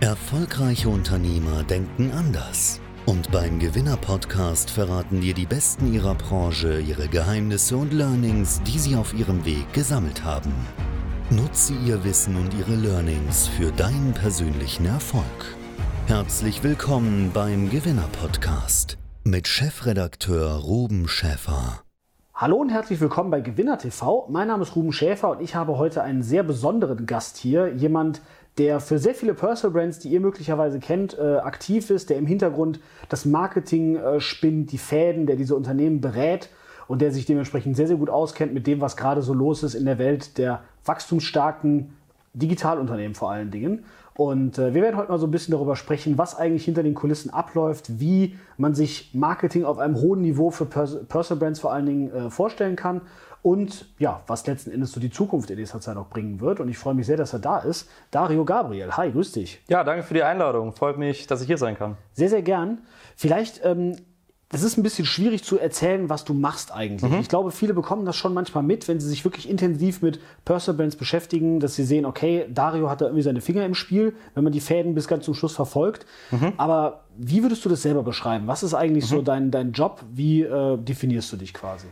Erfolgreiche Unternehmer denken anders. Und beim Gewinner-Podcast verraten dir die Besten ihrer Branche ihre Geheimnisse und Learnings, die sie auf ihrem Weg gesammelt haben. Nutze ihr Wissen und ihre Learnings für deinen persönlichen Erfolg. Herzlich willkommen beim Gewinner-Podcast mit Chefredakteur Ruben Schäfer. Hallo und herzlich willkommen bei Gewinner TV. Mein Name ist Ruben Schäfer und ich habe heute einen sehr besonderen Gast hier. Jemand, der für sehr viele Personal Brands, die ihr möglicherweise kennt, äh, aktiv ist, der im Hintergrund das Marketing äh, spinnt, die Fäden, der diese Unternehmen berät und der sich dementsprechend sehr, sehr gut auskennt mit dem, was gerade so los ist in der Welt der wachstumsstarken Digitalunternehmen vor allen Dingen. Und äh, wir werden heute mal so ein bisschen darüber sprechen, was eigentlich hinter den Kulissen abläuft, wie man sich Marketing auf einem hohen Niveau für Pers Personal Brands vor allen Dingen äh, vorstellen kann und ja, was letzten Endes so die Zukunft in dieser Zeit auch bringen wird. Und ich freue mich sehr, dass er da ist. Dario Gabriel, hi, grüß dich. Ja, danke für die Einladung. Freut mich, dass ich hier sein kann. Sehr, sehr gern. Vielleicht ähm, das ist ein bisschen schwierig zu erzählen, was du machst eigentlich. Mhm. Ich glaube, viele bekommen das schon manchmal mit, wenn sie sich wirklich intensiv mit Personal Brands beschäftigen, dass sie sehen, okay, Dario hat da irgendwie seine Finger im Spiel, wenn man die Fäden bis ganz zum Schluss verfolgt. Mhm. Aber wie würdest du das selber beschreiben? Was ist eigentlich mhm. so dein, dein Job? Wie äh, definierst du dich quasi?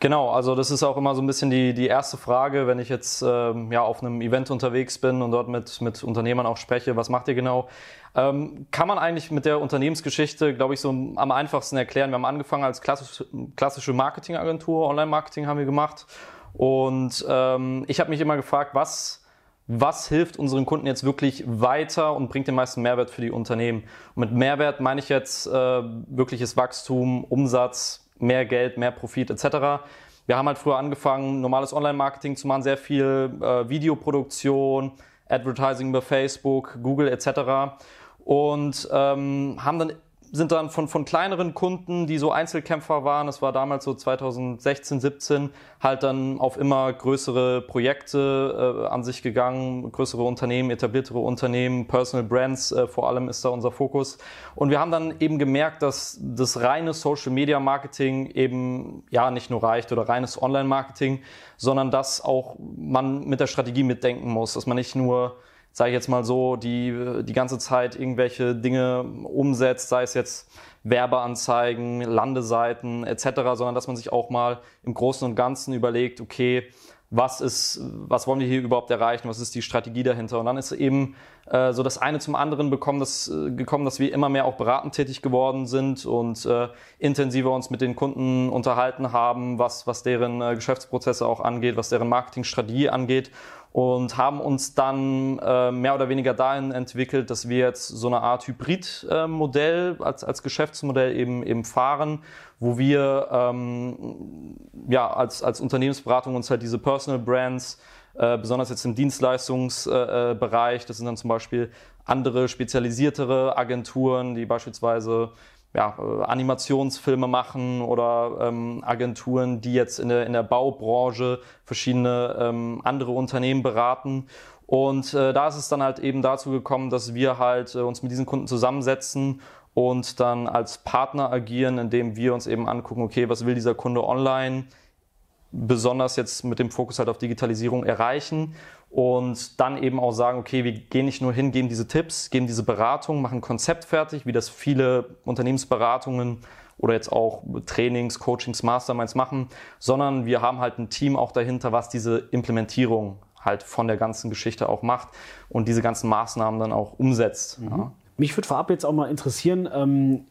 Genau, also das ist auch immer so ein bisschen die, die erste Frage, wenn ich jetzt ähm, ja, auf einem Event unterwegs bin und dort mit, mit Unternehmern auch spreche, was macht ihr genau? Ähm, kann man eigentlich mit der Unternehmensgeschichte, glaube ich, so am einfachsten erklären. Wir haben angefangen als klassisch, klassische Marketingagentur, Online-Marketing haben wir gemacht. Und ähm, ich habe mich immer gefragt, was, was hilft unseren Kunden jetzt wirklich weiter und bringt den meisten Mehrwert für die Unternehmen? Und mit Mehrwert meine ich jetzt äh, wirkliches Wachstum, Umsatz, mehr Geld, mehr Profit etc. Wir haben halt früher angefangen, normales Online-Marketing zu machen, sehr viel äh, Videoproduktion, Advertising über Facebook, Google etc. Und ähm, haben dann sind dann von, von kleineren Kunden, die so Einzelkämpfer waren, das war damals so 2016, 17, halt dann auf immer größere Projekte äh, an sich gegangen, größere Unternehmen, etabliertere Unternehmen, Personal Brands äh, vor allem ist da unser Fokus. Und wir haben dann eben gemerkt, dass das reine Social Media Marketing eben ja nicht nur reicht oder reines Online Marketing, sondern dass auch man mit der Strategie mitdenken muss, dass man nicht nur sage ich jetzt mal so, die die ganze Zeit irgendwelche Dinge umsetzt, sei es jetzt Werbeanzeigen, Landeseiten etc., sondern dass man sich auch mal im Großen und Ganzen überlegt, okay, was ist, was wollen wir hier überhaupt erreichen, was ist die Strategie dahinter. Und dann ist eben äh, so das eine zum anderen bekommen, das, äh, gekommen, dass wir immer mehr auch beratend tätig geworden sind und äh, intensiver uns mit den Kunden unterhalten haben, was, was deren äh, Geschäftsprozesse auch angeht, was deren Marketingstrategie angeht und haben uns dann äh, mehr oder weniger dahin entwickelt, dass wir jetzt so eine Art Hybridmodell äh, als, als Geschäftsmodell eben, eben fahren, wo wir ähm, ja, als, als Unternehmensberatung uns halt diese Personal Brands, äh, besonders jetzt im Dienstleistungsbereich, das sind dann zum Beispiel andere spezialisiertere Agenturen, die beispielsweise ja, äh, Animationsfilme machen oder ähm, Agenturen, die jetzt in der, in der Baubranche verschiedene ähm, andere Unternehmen beraten. Und äh, da ist es dann halt eben dazu gekommen, dass wir halt äh, uns mit diesen Kunden zusammensetzen und dann als Partner agieren, indem wir uns eben angucken, okay, was will dieser Kunde online, besonders jetzt mit dem Fokus halt auf Digitalisierung erreichen und dann eben auch sagen, okay, wir gehen nicht nur hin, geben diese Tipps, geben diese Beratung, machen ein Konzept fertig, wie das viele Unternehmensberatungen oder jetzt auch Trainings, Coachings, Masterminds machen, sondern wir haben halt ein Team auch dahinter, was diese Implementierung halt von der ganzen Geschichte auch macht und diese ganzen Maßnahmen dann auch umsetzt. Mhm. Ja. Mich würde vorab jetzt auch mal interessieren, ähm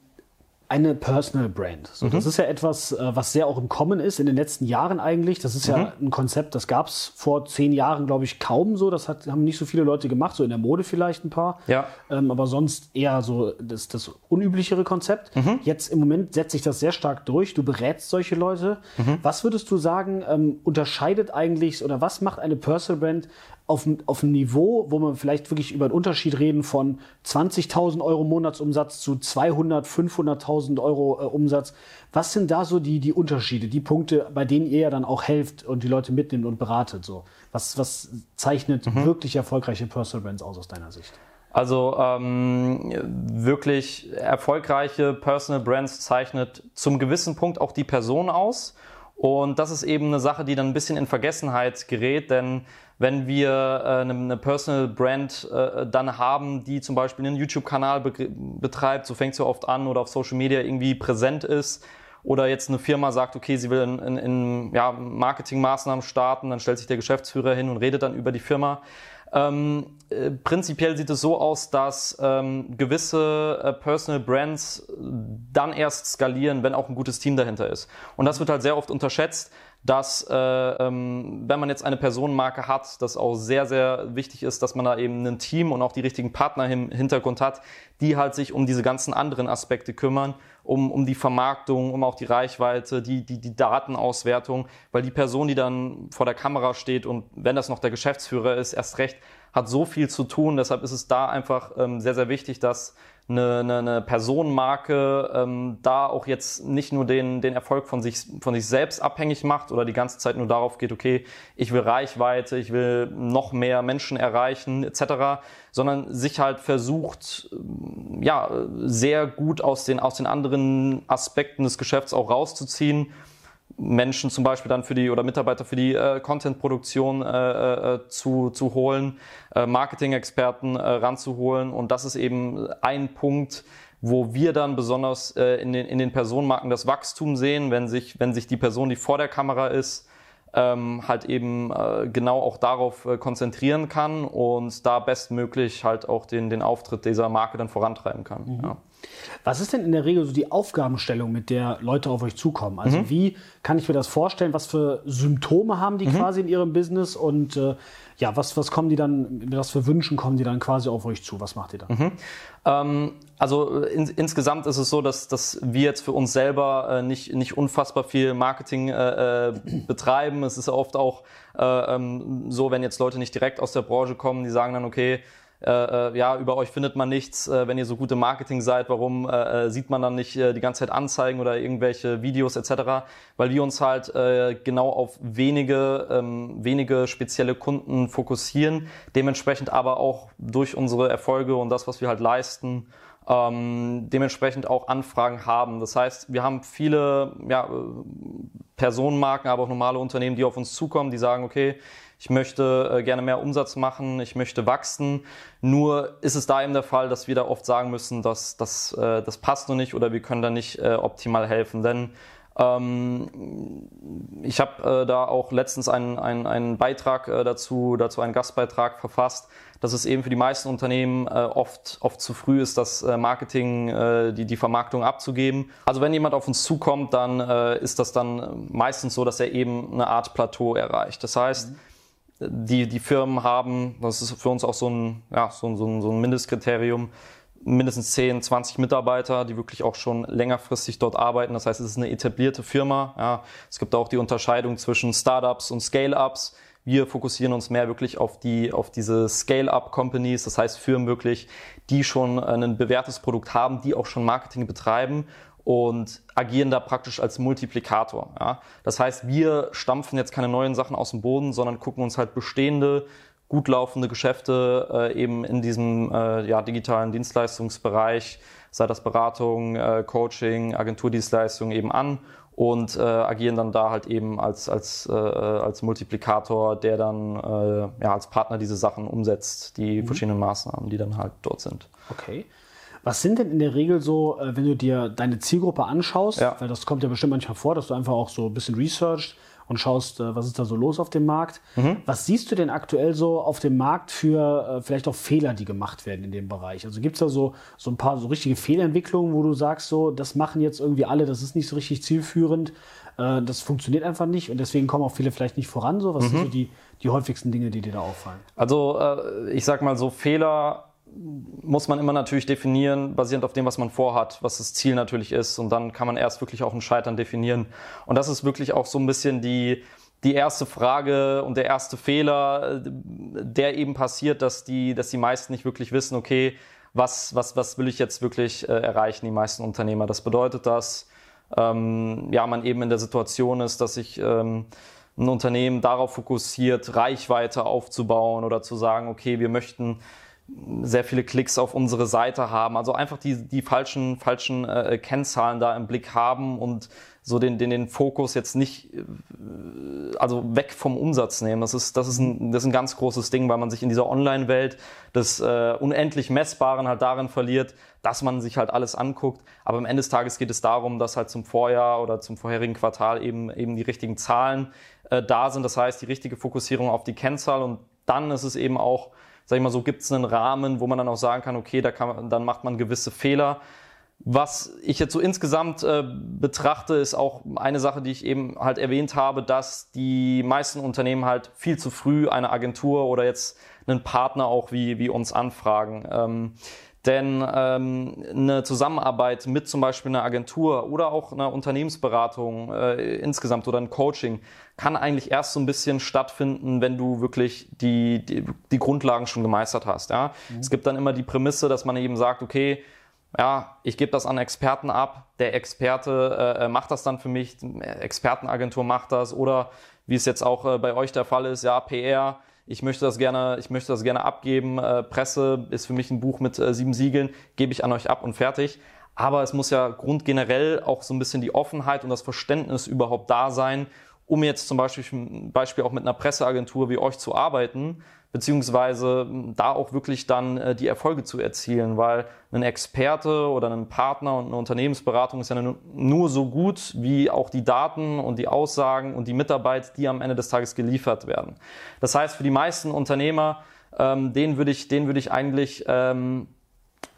eine Personal Brand. So, mhm. Das ist ja etwas, äh, was sehr auch im Kommen ist in den letzten Jahren eigentlich. Das ist mhm. ja ein Konzept, das gab es vor zehn Jahren, glaube ich, kaum so. Das hat, haben nicht so viele Leute gemacht, so in der Mode vielleicht ein paar. Ja. Ähm, aber sonst eher so das, das unüblichere Konzept. Mhm. Jetzt im Moment setzt sich das sehr stark durch. Du berätst solche Leute. Mhm. Was würdest du sagen, ähm, unterscheidet eigentlich oder was macht eine Personal Brand auf, auf einem Niveau, wo man vielleicht wirklich über einen Unterschied reden von 20.000 Euro Monatsumsatz zu 200, 500.000 Euro äh, Umsatz. Was sind da so die, die Unterschiede, die Punkte, bei denen ihr ja dann auch helft und die Leute mitnimmt und beratet? So? Was, was zeichnet mhm. wirklich erfolgreiche Personal Brands aus aus deiner Sicht? Also ähm, wirklich erfolgreiche Personal Brands zeichnet zum gewissen Punkt auch die Person aus Und das ist eben eine Sache, die dann ein bisschen in Vergessenheit gerät, denn wenn wir äh, eine, eine Personal Brand äh, dann haben, die zum Beispiel einen YouTube-Kanal be betreibt, so fängt es ja oft an, oder auf Social Media irgendwie präsent ist, oder jetzt eine Firma sagt, okay, sie will in, in, in ja, Marketingmaßnahmen starten, dann stellt sich der Geschäftsführer hin und redet dann über die Firma. Ähm, äh, prinzipiell sieht es so aus, dass ähm, gewisse äh, Personal Brands dann erst skalieren, wenn auch ein gutes Team dahinter ist. Und das wird halt sehr oft unterschätzt, dass äh, ähm, wenn man jetzt eine Personenmarke hat, das auch sehr, sehr wichtig ist, dass man da eben ein Team und auch die richtigen Partner im Hintergrund hat, die halt sich um diese ganzen anderen Aspekte kümmern, um, um die Vermarktung, um auch die Reichweite, die, die, die Datenauswertung, weil die Person, die dann vor der Kamera steht und wenn das noch der Geschäftsführer ist, erst recht, hat so viel zu tun. Deshalb ist es da einfach ähm, sehr, sehr wichtig, dass eine, eine, eine Personenmarke ähm, da auch jetzt nicht nur den, den Erfolg von sich, von sich selbst abhängig macht oder die ganze Zeit nur darauf geht, okay, ich will Reichweite, ich will noch mehr Menschen erreichen etc., sondern sich halt versucht, ja, sehr gut aus den, aus den anderen Aspekten des Geschäfts auch rauszuziehen Menschen zum Beispiel dann für die oder Mitarbeiter für die äh, Content-Produktion äh, äh, zu, zu holen, äh, Marketing-Experten äh, ranzuholen. Und das ist eben ein Punkt, wo wir dann besonders äh, in, den, in den Personenmarken das Wachstum sehen, wenn sich, wenn sich die Person, die vor der Kamera ist, ähm, halt eben äh, genau auch darauf äh, konzentrieren kann und da bestmöglich halt auch den, den Auftritt dieser Marke dann vorantreiben kann. Mhm. Ja. Was ist denn in der Regel so die Aufgabenstellung, mit der Leute auf euch zukommen? Also mhm. wie kann ich mir das vorstellen? Was für Symptome haben die mhm. quasi in ihrem Business und äh, ja, was, was kommen die dann, was für Wünschen kommen die dann quasi auf euch zu? Was macht ihr da? Mhm. Ähm, also in, insgesamt ist es so, dass, dass wir jetzt für uns selber äh, nicht, nicht unfassbar viel Marketing äh, äh betreiben. Es ist oft auch äh, ähm, so, wenn jetzt Leute nicht direkt aus der Branche kommen, die sagen dann, okay, äh, äh, ja, über euch findet man nichts, äh, wenn ihr so gute Marketing seid, warum äh, äh, sieht man dann nicht äh, die ganze Zeit Anzeigen oder irgendwelche Videos etc., weil wir uns halt genau auf wenige, ähm, wenige spezielle Kunden fokussieren, dementsprechend aber auch durch unsere Erfolge und das, was wir halt leisten, ähm, dementsprechend auch Anfragen haben. Das heißt, wir haben viele ja, Personenmarken, aber auch normale Unternehmen, die auf uns zukommen, die sagen, okay, ich möchte äh, gerne mehr Umsatz machen, ich möchte wachsen. Nur ist es da eben der Fall, dass wir da oft sagen müssen, dass das, äh, das passt noch nicht oder wir können da nicht äh, optimal helfen. Denn ähm, ich habe äh, da auch letztens einen, einen, einen Beitrag äh, dazu, dazu einen Gastbeitrag verfasst, dass es eben für die meisten Unternehmen äh, oft, oft zu früh ist, das äh, Marketing, äh, die, die Vermarktung abzugeben. Also wenn jemand auf uns zukommt, dann äh, ist das dann meistens so, dass er eben eine Art Plateau erreicht. Das heißt, mhm die, die Firmen haben, das ist für uns auch so ein, ja, so, so, ein, so ein Mindestkriterium, mindestens 10, 20 Mitarbeiter, die wirklich auch schon längerfristig dort arbeiten. Das heißt, es ist eine etablierte Firma. Ja. Es gibt auch die Unterscheidung zwischen Startups und Scale-Ups. Wir fokussieren uns mehr wirklich auf die, auf diese Scale-Up-Companies, das heißt Firmen wirklich, die schon ein bewährtes Produkt haben, die auch schon Marketing betreiben und agieren da praktisch als Multiplikator. Ja. Das heißt, wir stampfen jetzt keine neuen Sachen aus dem Boden, sondern gucken uns halt bestehende, gut laufende Geschäfte äh, eben in diesem äh, ja, digitalen Dienstleistungsbereich, sei das Beratung, äh, Coaching, Agenturdienstleistung eben an und äh, agieren dann da halt eben als, als, äh, als Multiplikator, der dann äh, ja, als Partner diese Sachen umsetzt, die mhm. verschiedenen Maßnahmen, die dann halt dort sind. Okay. Was sind denn in der Regel so, äh, wenn du dir deine Zielgruppe anschaust, ja. weil das kommt ja bestimmt manchmal vor, dass du einfach auch so ein bisschen researchst und schaust, äh, was ist da so los auf dem Markt. Mhm. Was siehst du denn aktuell so auf dem Markt für äh, vielleicht auch Fehler, die gemacht werden in dem Bereich? Also gibt es da so, so ein paar so richtige Fehlentwicklungen, wo du sagst, so, das machen jetzt irgendwie alle, das ist nicht so richtig zielführend, das funktioniert einfach nicht und deswegen kommen auch viele vielleicht nicht voran. So, was mhm. sind so die, die häufigsten Dinge, die dir da auffallen? Also ich sag mal so, Fehler muss man immer natürlich definieren, basierend auf dem, was man vorhat, was das Ziel natürlich ist. Und dann kann man erst wirklich auch ein Scheitern definieren. Und das ist wirklich auch so ein bisschen die, die erste Frage und der erste Fehler, der eben passiert, dass die, dass die meisten nicht wirklich wissen, okay, was, was, was will ich jetzt wirklich äh, erreichen, die meisten Unternehmer. Das bedeutet, dass ähm, ja, man eben in der Situation ist, dass sich ähm, ein Unternehmen darauf fokussiert, Reichweite aufzubauen oder zu sagen, okay, wir möchten sehr viele Klicks auf unsere Seite haben, also einfach die, die falschen, falschen äh, Kennzahlen da im Blick haben und so den, den, den Fokus jetzt nicht äh, also weg vom Umsatz nehmen. Das ist, das, ist ein, das ist ein ganz großes Ding, weil man sich in dieser Online-Welt des äh, unendlich Messbaren halt darin verliert, dass man sich halt alles anguckt. Aber am Ende des Tages geht es darum, dass halt zum Vorjahr oder zum vorherigen Quartal eben, eben die richtigen Zahlen äh, da sind. Das heißt, die richtige Fokussierung auf die Kennzahl und dann ist es eben auch, sag ich mal so, gibt es einen Rahmen, wo man dann auch sagen kann, okay, da kann dann macht man gewisse Fehler. Was ich jetzt so insgesamt äh, betrachte, ist auch eine Sache, die ich eben halt erwähnt habe, dass die meisten Unternehmen halt viel zu früh eine Agentur oder jetzt einen Partner auch wie, wie uns anfragen. Ähm, denn ähm, eine Zusammenarbeit mit zum Beispiel einer Agentur oder auch einer Unternehmensberatung äh, insgesamt oder ein Coaching kann eigentlich erst so ein bisschen stattfinden, wenn du wirklich die, die, die Grundlagen schon gemeistert hast. Ja? Mhm. Es gibt dann immer die Prämisse, dass man eben sagt, okay, ja, ich gebe das an Experten ab, der Experte äh, äh macht das dann für mich, Expertenagentur macht das oder wie es jetzt auch äh, bei euch der Fall ist, ja, PR, ich möchte das gerne, ich möchte das gerne abgeben, äh, Presse ist für mich ein Buch mit äh, sieben Siegeln, gebe ich an euch ab und fertig. Aber es muss ja grundgenerell auch so ein bisschen die Offenheit und das Verständnis überhaupt da sein, um jetzt zum Beispiel, Beispiel auch mit einer Presseagentur wie euch zu arbeiten, beziehungsweise da auch wirklich dann äh, die Erfolge zu erzielen, weil ein Experte oder ein Partner und eine Unternehmensberatung ist ja nur so gut wie auch die Daten und die Aussagen und die Mitarbeit, die am Ende des Tages geliefert werden. Das heißt, für die meisten Unternehmer, ähm, denen würde ich, denen würde ich eigentlich ähm,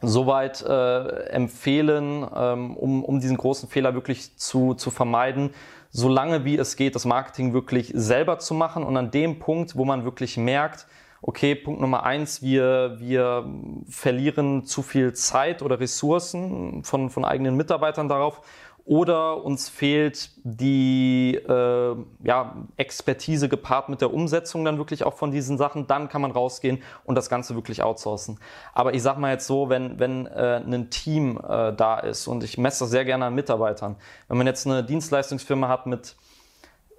soweit äh, empfehlen, ähm, um, um diesen großen Fehler wirklich zu, zu vermeiden, solange wie es geht, das Marketing wirklich selber zu machen und an dem Punkt, wo man wirklich merkt, okay, Punkt Nummer eins, wir, wir verlieren zu viel Zeit oder Ressourcen von, von eigenen Mitarbeitern darauf oder uns fehlt die äh, ja, Expertise gepaart mit der Umsetzung dann wirklich auch von diesen Sachen, dann kann man rausgehen und das Ganze wirklich outsourcen. Aber ich sag mal jetzt so, wenn, wenn äh, ein Team äh, da ist und ich messe das sehr gerne an Mitarbeitern, wenn man jetzt eine Dienstleistungsfirma hat mit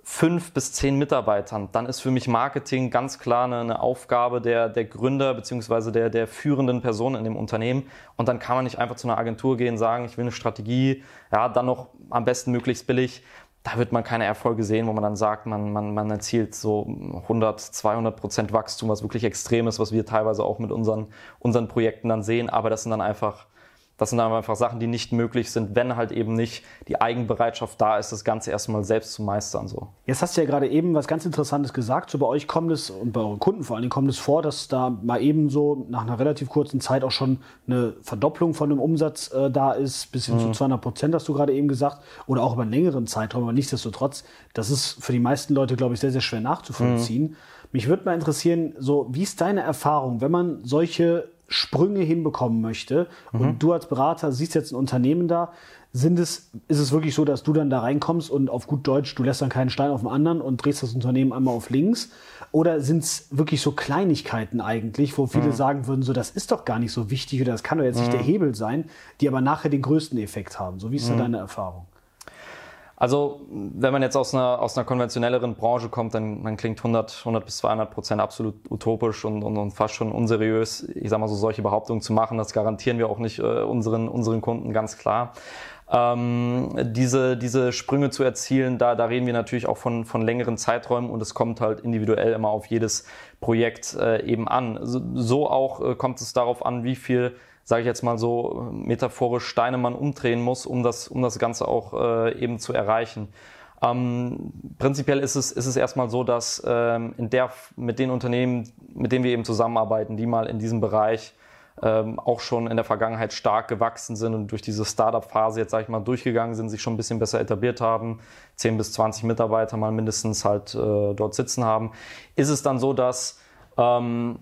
fünf bis zehn Mitarbeitern, dann ist für mich Marketing ganz klar eine, eine Aufgabe der, der Gründer beziehungsweise der, der führenden Person in dem Unternehmen. Und dann kann man nicht einfach zu einer Agentur gehen, sagen, ich will eine Strategie, ja, dann noch am besten möglichst billig. Da wird man keine Erfolge sehen, wo man dann sagt, man, man, man erzielt so 100, 200 Prozent Wachstum, was wirklich extrem ist, was wir teilweise auch mit unseren, unseren Projekten dann sehen. Aber das sind dann einfach das sind einfach Sachen, die nicht möglich sind, wenn halt eben nicht die Eigenbereitschaft da ist, das Ganze erstmal selbst zu meistern. So. Jetzt hast du ja gerade eben was ganz Interessantes gesagt. So bei euch kommt es und bei euren Kunden vor allen Dingen kommt es vor, dass da mal eben so nach einer relativ kurzen Zeit auch schon eine Verdopplung von dem Umsatz äh, da ist, bis hin mhm. zu 200 Prozent, hast du gerade eben gesagt, oder auch über einen längeren Zeitraum. Aber nichtsdestotrotz, das ist für die meisten Leute, glaube ich, sehr, sehr schwer nachzuvollziehen. Mhm. Mich würde mal interessieren, so wie ist deine Erfahrung, wenn man solche Sprünge hinbekommen möchte mhm. und du als Berater siehst jetzt ein Unternehmen da, sind es, ist es wirklich so, dass du dann da reinkommst und auf gut Deutsch, du lässt dann keinen Stein auf den anderen und drehst das Unternehmen einmal auf links? Oder sind es wirklich so Kleinigkeiten eigentlich, wo viele mhm. sagen würden, so, das ist doch gar nicht so wichtig oder das kann doch jetzt mhm. nicht der Hebel sein, die aber nachher den größten Effekt haben? So, wie ist da mhm. deine Erfahrung? Also, wenn man jetzt aus einer, aus einer konventionelleren Branche kommt, dann, dann klingt 100, 100 bis 200 Prozent absolut utopisch und, und, und fast schon unseriös, ich sag mal so, solche Behauptungen zu machen. Das garantieren wir auch nicht äh, unseren, unseren Kunden ganz klar. Ähm, diese, diese Sprünge zu erzielen, da, da reden wir natürlich auch von, von längeren Zeiträumen und es kommt halt individuell immer auf jedes Projekt äh, eben an. So, so auch äh, kommt es darauf an, wie viel sage ich jetzt mal so metaphorisch, Steine man umdrehen muss, um das, um das Ganze auch äh, eben zu erreichen. Ähm, prinzipiell ist es, ist es erstmal so, dass ähm, in der, mit den Unternehmen, mit denen wir eben zusammenarbeiten, die mal in diesem Bereich ähm, auch schon in der Vergangenheit stark gewachsen sind und durch diese Startup-Phase jetzt, sage ich mal, durchgegangen sind, sich schon ein bisschen besser etabliert haben, 10 bis 20 Mitarbeiter mal mindestens halt äh, dort sitzen haben, ist es dann so, dass ähm,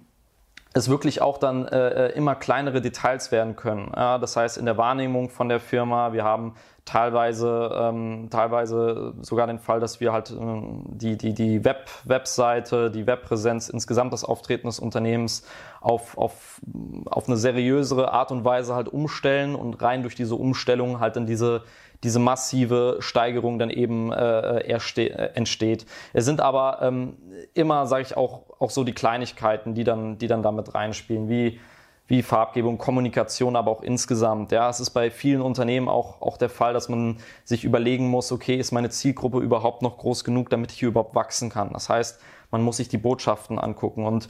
es wirklich auch dann äh, äh, immer kleinere Details werden können. Ja, das heißt, in der Wahrnehmung von der Firma, wir haben teilweise, ähm, teilweise sogar den Fall, dass wir halt ähm, die, die, die Web, Webseite, die Webpräsenz, insgesamt das Auftreten des Unternehmens auf, auf, auf eine seriösere Art und Weise halt umstellen und rein durch diese Umstellung halt dann diese, diese massive Steigerung dann eben äh, äh, entsteht. Es sind aber ähm, immer, sage ich auch, auch so die Kleinigkeiten, die dann, die dann damit reinspielen, wie wie Farbgebung, Kommunikation, aber auch insgesamt. Ja, es ist bei vielen Unternehmen auch, auch der Fall, dass man sich überlegen muss, okay, ist meine Zielgruppe überhaupt noch groß genug, damit ich hier überhaupt wachsen kann? Das heißt, man muss sich die Botschaften angucken und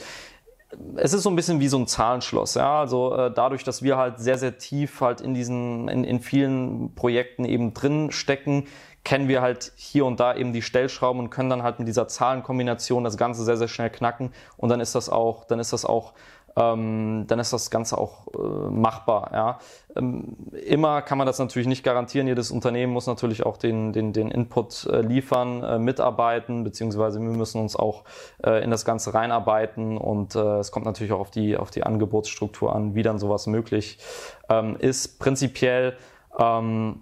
es ist so ein bisschen wie so ein Zahlenschloss, ja. Also äh, dadurch, dass wir halt sehr, sehr tief halt in diesen, in, in vielen Projekten eben drin stecken, kennen wir halt hier und da eben die Stellschrauben und können dann halt mit dieser Zahlenkombination das Ganze sehr, sehr schnell knacken und dann ist das auch, dann ist das auch ähm, dann ist das Ganze auch äh, machbar. Ja. Ähm, immer kann man das natürlich nicht garantieren. Jedes Unternehmen muss natürlich auch den, den, den Input äh, liefern, äh, mitarbeiten, beziehungsweise wir müssen uns auch äh, in das Ganze reinarbeiten und äh, es kommt natürlich auch auf die, auf die Angebotsstruktur an, wie dann sowas möglich ähm, ist. Prinzipiell ähm,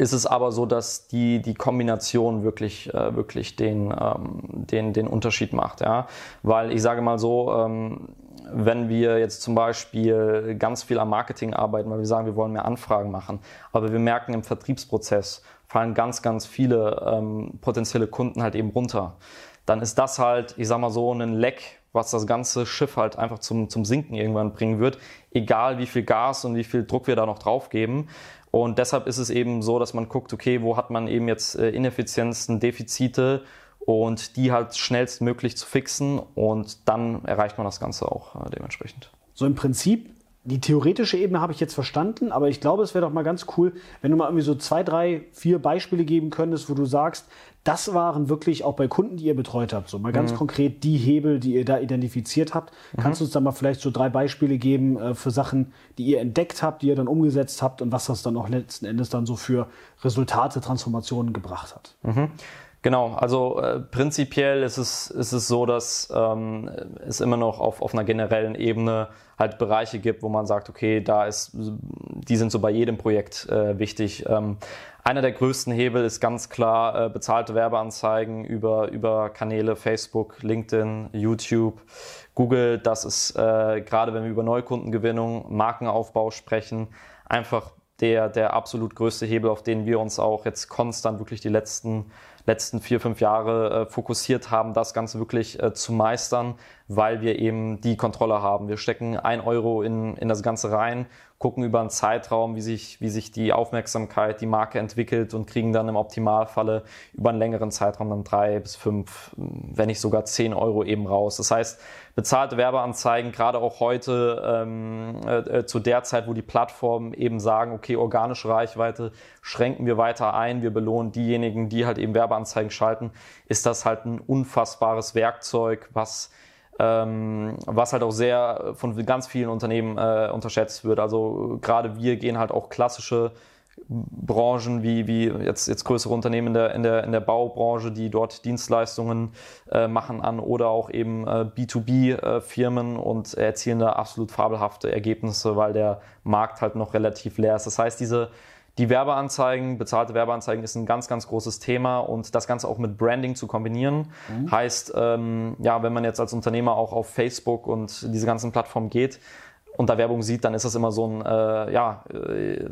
ist es aber so, dass die, die Kombination wirklich, äh, wirklich den, ähm, den, den Unterschied macht. Ja? Weil ich sage mal so, ähm, wenn wir jetzt zum Beispiel ganz viel am Marketing arbeiten, weil wir sagen, wir wollen mehr Anfragen machen, aber wir merken im Vertriebsprozess fallen ganz, ganz viele ähm, potenzielle Kunden halt eben runter, dann ist das halt, ich sag mal so, ein Leck, was das ganze Schiff halt einfach zum, zum Sinken irgendwann bringen wird, egal wie viel Gas und wie viel Druck wir da noch drauf geben. Und deshalb ist es eben so, dass man guckt, okay, wo hat man eben jetzt äh, Ineffizienzen, Defizite und die halt schnellstmöglich zu fixen und dann erreicht man das Ganze auch äh, dementsprechend. So im Prinzip, die theoretische Ebene habe ich jetzt verstanden, aber ich glaube, es wäre doch mal ganz cool, wenn du mal irgendwie so zwei, drei, vier Beispiele geben könntest, wo du sagst, das waren wirklich auch bei Kunden, die ihr betreut habt, so mal ganz mhm. konkret die Hebel, die ihr da identifiziert habt. Mhm. Kannst du uns da mal vielleicht so drei Beispiele geben äh, für Sachen, die ihr entdeckt habt, die ihr dann umgesetzt habt und was das dann auch letzten Endes dann so für Resultate, Transformationen gebracht hat? Mhm. Genau, also äh, prinzipiell ist es, ist es so, dass ähm, es immer noch auf, auf einer generellen Ebene halt Bereiche gibt, wo man sagt, okay, da ist, die sind so bei jedem Projekt äh, wichtig. Ähm, einer der größten Hebel ist ganz klar äh, bezahlte Werbeanzeigen über, über Kanäle Facebook, LinkedIn, YouTube, Google. Das ist äh, gerade, wenn wir über Neukundengewinnung, Markenaufbau sprechen, einfach der, der absolut größte Hebel, auf den wir uns auch jetzt konstant wirklich die letzten letzten vier, fünf Jahre äh, fokussiert haben, das Ganze wirklich äh, zu meistern, weil wir eben die Kontrolle haben. Wir stecken ein Euro in, in das Ganze rein gucken über einen Zeitraum, wie sich, wie sich die Aufmerksamkeit, die Marke entwickelt und kriegen dann im Optimalfalle über einen längeren Zeitraum dann drei bis fünf, wenn nicht sogar zehn Euro eben raus. Das heißt, bezahlte Werbeanzeigen, gerade auch heute ähm, äh, zu der Zeit, wo die Plattformen eben sagen, okay, organische Reichweite schränken wir weiter ein, wir belohnen diejenigen, die halt eben Werbeanzeigen schalten, ist das halt ein unfassbares Werkzeug, was was halt auch sehr von ganz vielen Unternehmen äh, unterschätzt wird. Also gerade wir gehen halt auch klassische Branchen wie, wie jetzt, jetzt größere Unternehmen in der, in, der, in der Baubranche, die dort Dienstleistungen äh, machen an oder auch eben äh, B2B-Firmen äh, und erzielen da absolut fabelhafte Ergebnisse, weil der Markt halt noch relativ leer ist. Das heißt, diese die Werbeanzeigen, bezahlte Werbeanzeigen ist ein ganz, ganz großes Thema und das Ganze auch mit Branding zu kombinieren. Mhm. Heißt, ähm, ja, wenn man jetzt als Unternehmer auch auf Facebook und diese ganzen Plattformen geht, und da Werbung sieht, dann ist das immer so ein äh, ja, äh,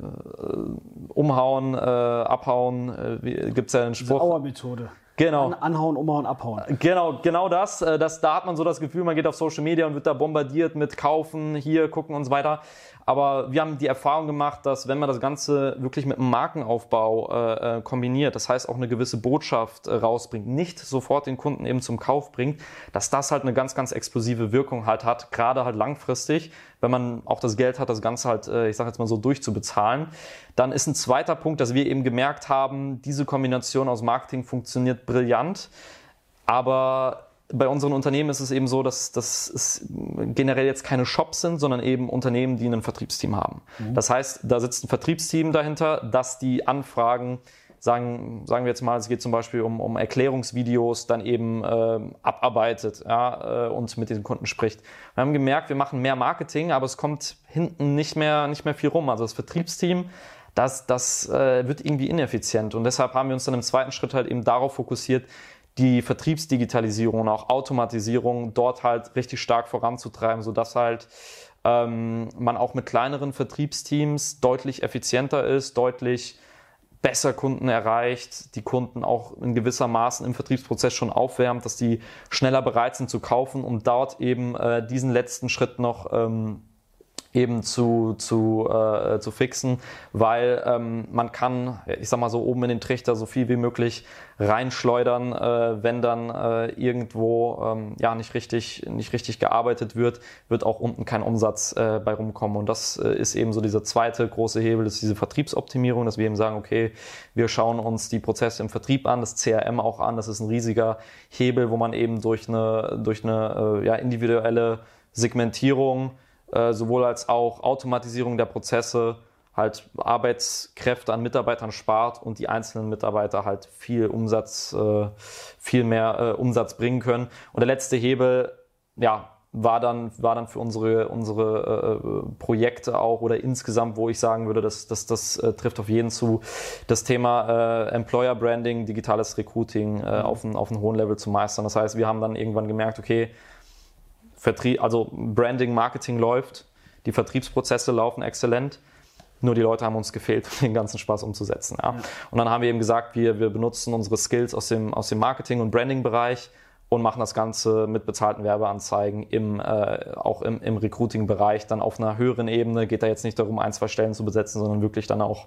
Umhauen, äh, Abhauen. Äh, Gibt es ja einen Spruch. Auer-Methode. Genau. An, anhauen, umhauen, abhauen. Genau, genau das. Äh, das. Da hat man so das Gefühl, man geht auf Social Media und wird da bombardiert mit kaufen, hier gucken und so weiter. Aber wir haben die Erfahrung gemacht, dass wenn man das Ganze wirklich mit einem Markenaufbau äh, äh, kombiniert, das heißt auch eine gewisse Botschaft äh, rausbringt, nicht sofort den Kunden eben zum Kauf bringt, dass das halt eine ganz, ganz explosive Wirkung halt hat, gerade halt langfristig, wenn man auch das Geld hat, das Ganze halt, äh, ich sage jetzt mal so, durchzubezahlen. Dann ist ein zweiter Punkt, dass wir eben gemerkt haben, diese Kombination aus Marketing funktioniert brillant, aber bei unseren Unternehmen ist es eben so, dass, dass es generell jetzt keine Shops sind, sondern eben Unternehmen, die ein Vertriebsteam haben. Mhm. Das heißt, da sitzt ein Vertriebsteam dahinter, das die Anfragen, sagen, sagen wir jetzt mal, es geht zum Beispiel um, um Erklärungsvideos, dann eben äh, abarbeitet ja, äh, und mit den Kunden spricht. Wir haben gemerkt, wir machen mehr Marketing, aber es kommt hinten nicht mehr, nicht mehr viel rum. Also das Vertriebsteam das, das äh, wird irgendwie ineffizient. Und deshalb haben wir uns dann im zweiten Schritt halt eben darauf fokussiert, die Vertriebsdigitalisierung und auch Automatisierung dort halt richtig stark voranzutreiben, sodass halt ähm, man auch mit kleineren Vertriebsteams deutlich effizienter ist, deutlich besser Kunden erreicht, die Kunden auch in gewisser Maßen im Vertriebsprozess schon aufwärmt, dass die schneller bereit sind zu kaufen, um dort eben äh, diesen letzten Schritt noch ähm, eben zu, zu, äh, zu fixen, weil ähm, man kann, ich sag mal so, oben in den Trichter so viel wie möglich reinschleudern, äh, wenn dann äh, irgendwo ähm, ja nicht richtig, nicht richtig gearbeitet wird, wird auch unten kein Umsatz äh, bei rumkommen. Und das äh, ist eben so dieser zweite große Hebel, das ist diese Vertriebsoptimierung, dass wir eben sagen, okay, wir schauen uns die Prozesse im Vertrieb an, das CRM auch an, das ist ein riesiger Hebel, wo man eben durch eine, durch eine äh, ja, individuelle Segmentierung äh, sowohl als auch Automatisierung der Prozesse halt Arbeitskräfte an Mitarbeitern spart und die einzelnen Mitarbeiter halt viel Umsatz, äh, viel mehr äh, Umsatz bringen können. Und der letzte Hebel, ja, war dann, war dann für unsere, unsere äh, Projekte auch oder insgesamt, wo ich sagen würde, dass das, das äh, trifft auf jeden zu, das Thema äh, Employer Branding, digitales Recruiting äh, mhm. auf, ein, auf einem hohen Level zu meistern. Das heißt, wir haben dann irgendwann gemerkt, okay, Vertrieb, also Branding, Marketing läuft, die Vertriebsprozesse laufen exzellent. Nur die Leute haben uns gefehlt, den ganzen Spaß umzusetzen. Ja. Ja. Und dann haben wir eben gesagt, wir, wir benutzen unsere Skills aus dem, aus dem Marketing- und Branding-Bereich und machen das Ganze mit bezahlten Werbeanzeigen im, äh, auch im, im Recruiting-Bereich dann auf einer höheren Ebene. Geht da jetzt nicht darum, ein, zwei Stellen zu besetzen, sondern wirklich dann auch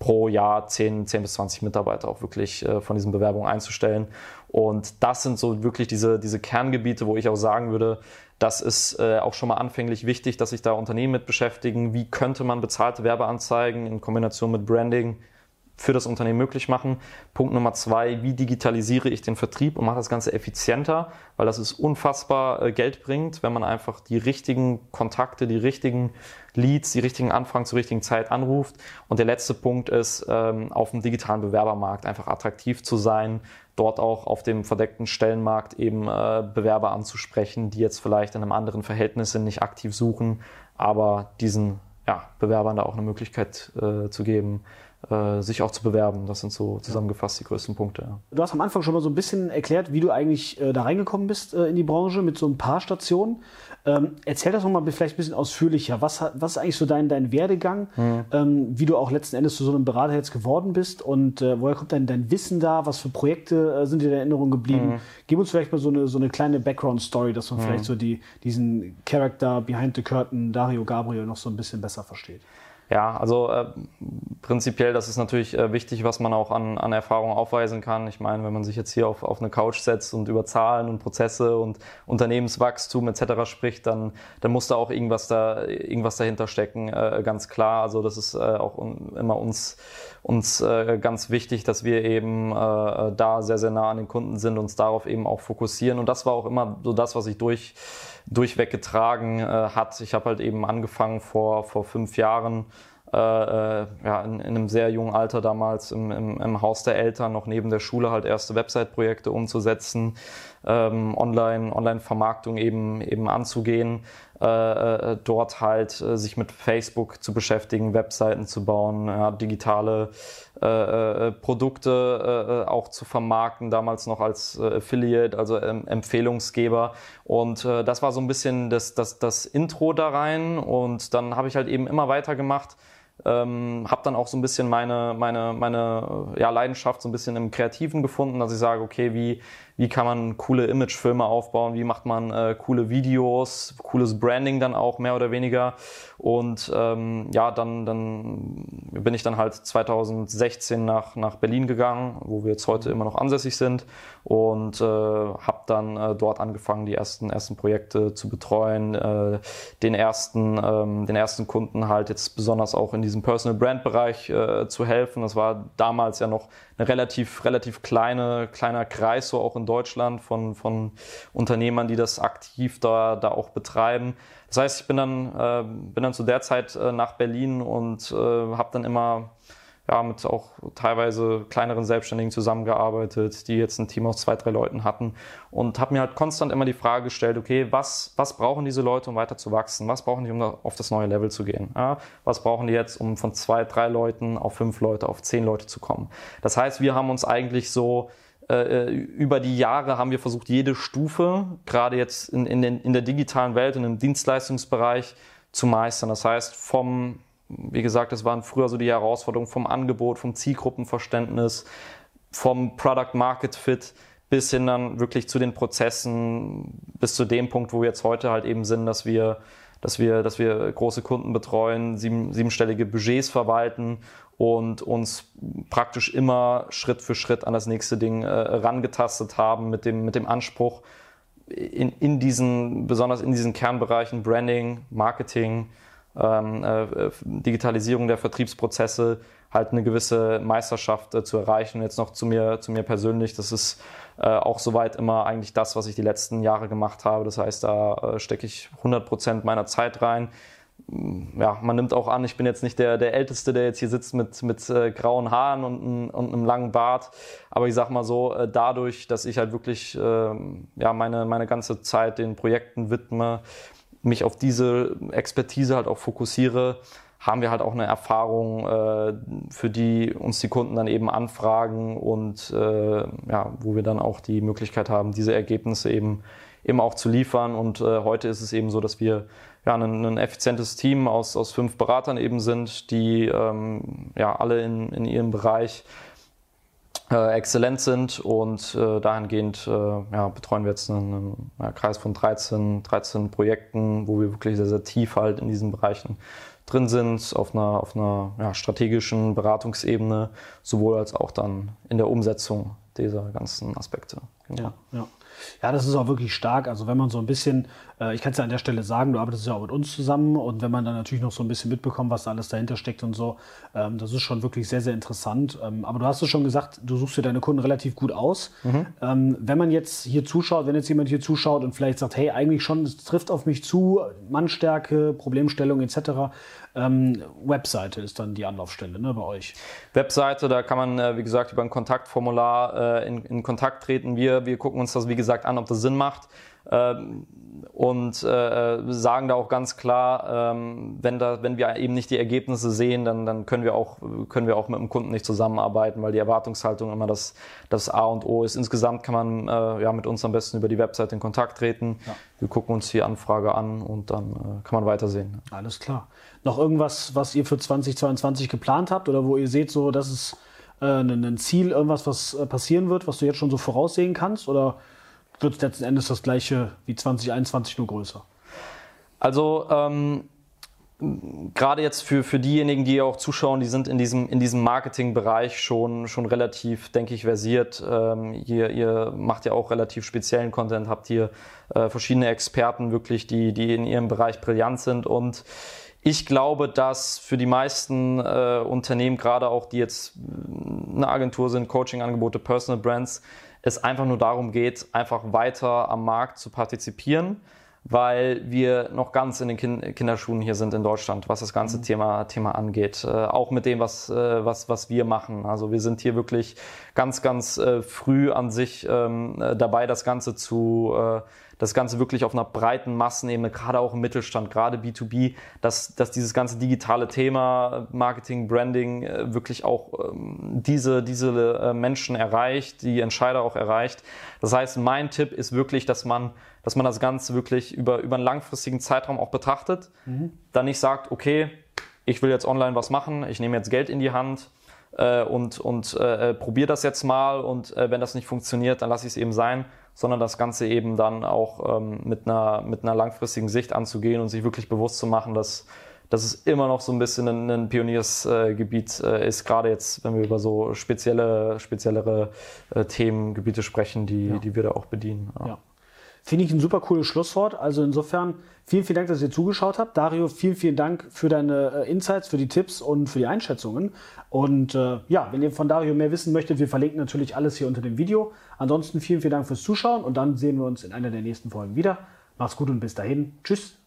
pro Jahr 10, 10 bis 20 Mitarbeiter auch wirklich äh, von diesen Bewerbungen einzustellen. Und das sind so wirklich diese, diese Kerngebiete, wo ich auch sagen würde, das ist äh, auch schon mal anfänglich wichtig, dass sich da Unternehmen mit beschäftigen. Wie könnte man bezahlte Werbeanzeigen in Kombination mit Branding für das Unternehmen möglich machen. Punkt Nummer zwei, wie digitalisiere ich den Vertrieb und mache das Ganze effizienter, weil das ist unfassbar äh, Geld bringt, wenn man einfach die richtigen Kontakte, die richtigen Leads, die richtigen Anfragen zur richtigen Zeit anruft. Und der letzte Punkt ist, ähm, auf dem digitalen Bewerbermarkt einfach attraktiv zu sein, dort auch auf dem verdeckten Stellenmarkt eben äh, Bewerber anzusprechen, die jetzt vielleicht in einem anderen Verhältnis sind, nicht aktiv suchen, aber diesen ja, Bewerbern da auch eine Möglichkeit äh, zu geben, sich auch zu bewerben. Das sind so zusammengefasst die größten Punkte. Ja. Du hast am Anfang schon mal so ein bisschen erklärt, wie du eigentlich äh, da reingekommen bist äh, in die Branche mit so ein paar Stationen. Ähm, erzähl das nochmal vielleicht ein bisschen ausführlicher. Was, was ist eigentlich so dein, dein Werdegang, mhm. ähm, wie du auch letzten Endes zu so einem Berater jetzt geworden bist und äh, woher kommt dein, dein Wissen da? Was für Projekte äh, sind dir in Erinnerung geblieben? Mhm. Gib uns vielleicht mal so eine, so eine kleine Background-Story, dass man mhm. vielleicht so die, diesen Character behind the curtain, Dario Gabriel, noch so ein bisschen besser versteht. Ja, also äh, prinzipiell, das ist natürlich äh, wichtig, was man auch an, an Erfahrung aufweisen kann. Ich meine, wenn man sich jetzt hier auf, auf eine Couch setzt und über Zahlen und Prozesse und Unternehmenswachstum etc. spricht, dann, dann muss da auch irgendwas, da, irgendwas dahinter stecken, äh, ganz klar. Also das ist äh, auch un, immer uns, uns äh, ganz wichtig, dass wir eben äh, da sehr, sehr nah an den Kunden sind, uns darauf eben auch fokussieren. Und das war auch immer so das, was ich durch durchweg getragen äh, hat. Ich habe halt eben angefangen vor, vor fünf Jahren, äh, äh, ja, in, in, einem sehr jungen Alter damals im, im, im, Haus der Eltern noch neben der Schule halt erste Website-Projekte umzusetzen, ähm, Online, Online-Vermarktung eben, eben anzugehen, äh, äh, dort halt äh, sich mit Facebook zu beschäftigen, Webseiten zu bauen, ja, digitale äh, äh, Produkte äh, auch zu vermarkten, damals noch als Affiliate, also ähm, Empfehlungsgeber. Und das war so ein bisschen das, das, das Intro da rein. Und dann habe ich halt eben immer weiter gemacht. Ähm, habe dann auch so ein bisschen meine, meine, meine ja, Leidenschaft so ein bisschen im Kreativen gefunden, dass ich sage, okay, wie, wie kann man coole Imagefilme aufbauen, wie macht man äh, coole Videos, cooles Branding dann auch mehr oder weniger. Und ähm, ja, dann, dann bin ich dann halt 2016 nach, nach Berlin gegangen, wo wir jetzt heute immer noch ansässig sind und äh, habe dann äh, dort angefangen, die ersten, ersten Projekte zu betreuen, äh, den, ersten, ähm, den ersten Kunden halt jetzt besonders auch in diesem Personal Brand Bereich äh, zu helfen. Das war damals ja noch eine relativ, relativ kleine, kleiner Kreis, so auch in Deutschland von, von Unternehmern, die das aktiv da, da auch betreiben. Das heißt, ich bin dann, äh, bin dann zu der Zeit äh, nach Berlin und äh, habe dann immer ja, mit auch teilweise kleineren Selbstständigen zusammengearbeitet, die jetzt ein Team aus zwei, drei Leuten hatten und habe mir halt konstant immer die Frage gestellt, okay, was, was brauchen diese Leute, um weiter zu wachsen? Was brauchen die, um auf das neue Level zu gehen? Ja, was brauchen die jetzt, um von zwei, drei Leuten auf fünf Leute, auf zehn Leute zu kommen? Das heißt, wir haben uns eigentlich so äh, äh, über die Jahre haben wir versucht, jede Stufe, gerade jetzt in, in, den, in der digitalen Welt, in dem Dienstleistungsbereich, zu meistern. Das heißt, vom wie gesagt, das waren früher so die Herausforderungen vom Angebot, vom Zielgruppenverständnis, vom Product Market Fit bis hin dann wirklich zu den Prozessen, bis zu dem Punkt, wo wir jetzt heute halt eben sind, dass wir dass wir, dass wir große Kunden betreuen, sieben, siebenstellige Budgets verwalten und uns praktisch immer Schritt für Schritt an das nächste Ding äh, rangetastet haben mit dem, mit dem Anspruch, in, in diesen, besonders in diesen Kernbereichen Branding, Marketing, ähm, äh, Digitalisierung der Vertriebsprozesse halt eine gewisse Meisterschaft äh, zu erreichen. Jetzt noch zu mir, zu mir persönlich, das ist äh, auch soweit immer eigentlich das, was ich die letzten Jahre gemacht habe. Das heißt, da äh, stecke ich 100 Prozent meiner Zeit rein. Ja, man nimmt auch an, ich bin jetzt nicht der, der Älteste, der jetzt hier sitzt mit, mit äh, grauen Haaren und, und einem langen Bart. Aber ich sag mal so, äh, dadurch, dass ich halt wirklich ähm, ja, meine, meine ganze Zeit den Projekten widme, mich auf diese Expertise halt auch fokussiere, haben wir halt auch eine Erfahrung, äh, für die uns die Kunden dann eben anfragen und äh, ja, wo wir dann auch die Möglichkeit haben, diese Ergebnisse eben, eben auch zu liefern. Und äh, heute ist es eben so, dass wir ja, ein, ein effizientes Team aus, aus fünf Beratern eben sind, die ähm, ja, alle in, in ihrem Bereich äh, exzellent sind und äh, dahingehend äh, ja, betreuen wir jetzt einen, einen Kreis von 13, 13 Projekten, wo wir wirklich sehr, sehr tief halt in diesen Bereichen drin sind, auf einer, auf einer ja, strategischen Beratungsebene, sowohl als auch dann in der Umsetzung dieser ganzen Aspekte. Genau. Ja, ja. Ja, das ist auch wirklich stark. Also wenn man so ein bisschen, ich kann es ja an der Stelle sagen, du arbeitest ja auch mit uns zusammen und wenn man dann natürlich noch so ein bisschen mitbekommt, was da alles dahinter steckt und so, ähm, das ist schon wirklich sehr, sehr interessant. Ähm, aber du hast es schon gesagt, du suchst dir deine Kunden relativ gut aus. Mhm. Ähm, wenn man jetzt hier zuschaut, wenn jetzt jemand hier zuschaut und vielleicht sagt, hey, eigentlich schon, es trifft auf mich zu, Mannstärke, Problemstellung etc., Webseite ist dann die Anlaufstelle ne, bei euch. Webseite, da kann man, äh, wie gesagt, über ein Kontaktformular äh, in, in Kontakt treten. Wir, wir gucken uns das, wie gesagt, an, ob das Sinn macht. Ähm, und äh, sagen da auch ganz klar, ähm, wenn, da, wenn wir eben nicht die Ergebnisse sehen, dann, dann können, wir auch, können wir auch mit dem Kunden nicht zusammenarbeiten, weil die Erwartungshaltung immer das, das A und O ist. Insgesamt kann man äh, ja, mit uns am besten über die Website in Kontakt treten. Ja. Wir gucken uns die Anfrage an und dann äh, kann man weitersehen. Alles klar. Noch irgendwas, was ihr für 2022 geplant habt oder wo ihr seht, so, das ist ein Ziel, irgendwas, was passieren wird, was du jetzt schon so voraussehen kannst? Oder wird letzten Endes das gleiche wie 2021 nur größer? Also ähm, gerade jetzt für, für diejenigen, die auch zuschauen, die sind in diesem, in diesem Marketingbereich schon, schon relativ, denke ich, versiert. Ähm, ihr, ihr macht ja auch relativ speziellen Content, habt hier äh, verschiedene Experten wirklich, die, die in ihrem Bereich brillant sind und ich glaube, dass für die meisten äh, Unternehmen, gerade auch die jetzt eine Agentur sind, Coaching-Angebote, Personal Brands, es einfach nur darum geht, einfach weiter am Markt zu partizipieren, weil wir noch ganz in den kind Kinderschuhen hier sind in Deutschland, was das ganze mhm. Thema, Thema angeht. Äh, auch mit dem, was, äh, was, was wir machen. Also wir sind hier wirklich ganz, ganz äh, früh an sich ähm, äh, dabei, das Ganze zu äh, das Ganze wirklich auf einer breiten Massenebene, gerade auch im Mittelstand, gerade B2B, dass, dass dieses ganze digitale Thema Marketing, Branding äh, wirklich auch ähm, diese, diese äh, Menschen erreicht, die Entscheider auch erreicht. Das heißt, mein Tipp ist wirklich, dass man, dass man das Ganze wirklich über, über einen langfristigen Zeitraum auch betrachtet, mhm. dann nicht sagt, okay, ich will jetzt online was machen, ich nehme jetzt Geld in die Hand, äh, und, und äh, probiere das jetzt mal und äh, wenn das nicht funktioniert, dann lasse ich es eben sein, sondern das Ganze eben dann auch ähm, mit, einer, mit einer langfristigen Sicht anzugehen und sich wirklich bewusst zu machen, dass, dass es immer noch so ein bisschen ein, ein Pioniersgebiet äh, ist, gerade jetzt, wenn wir über so spezielle, speziellere äh, Themengebiete sprechen, die, ja. die wir da auch bedienen. Ja. ja. Finde ich ein super cooles Schlusswort. Also insofern vielen, vielen Dank, dass ihr zugeschaut habt. Dario, vielen, vielen Dank für deine äh, Insights, für die Tipps und für die Einschätzungen. Und äh, ja, wenn ihr von Dario mehr wissen möchtet, wir verlinken natürlich alles hier unter dem Video. Ansonsten vielen, vielen Dank fürs Zuschauen und dann sehen wir uns in einer der nächsten Folgen wieder. Macht's gut und bis dahin. Tschüss.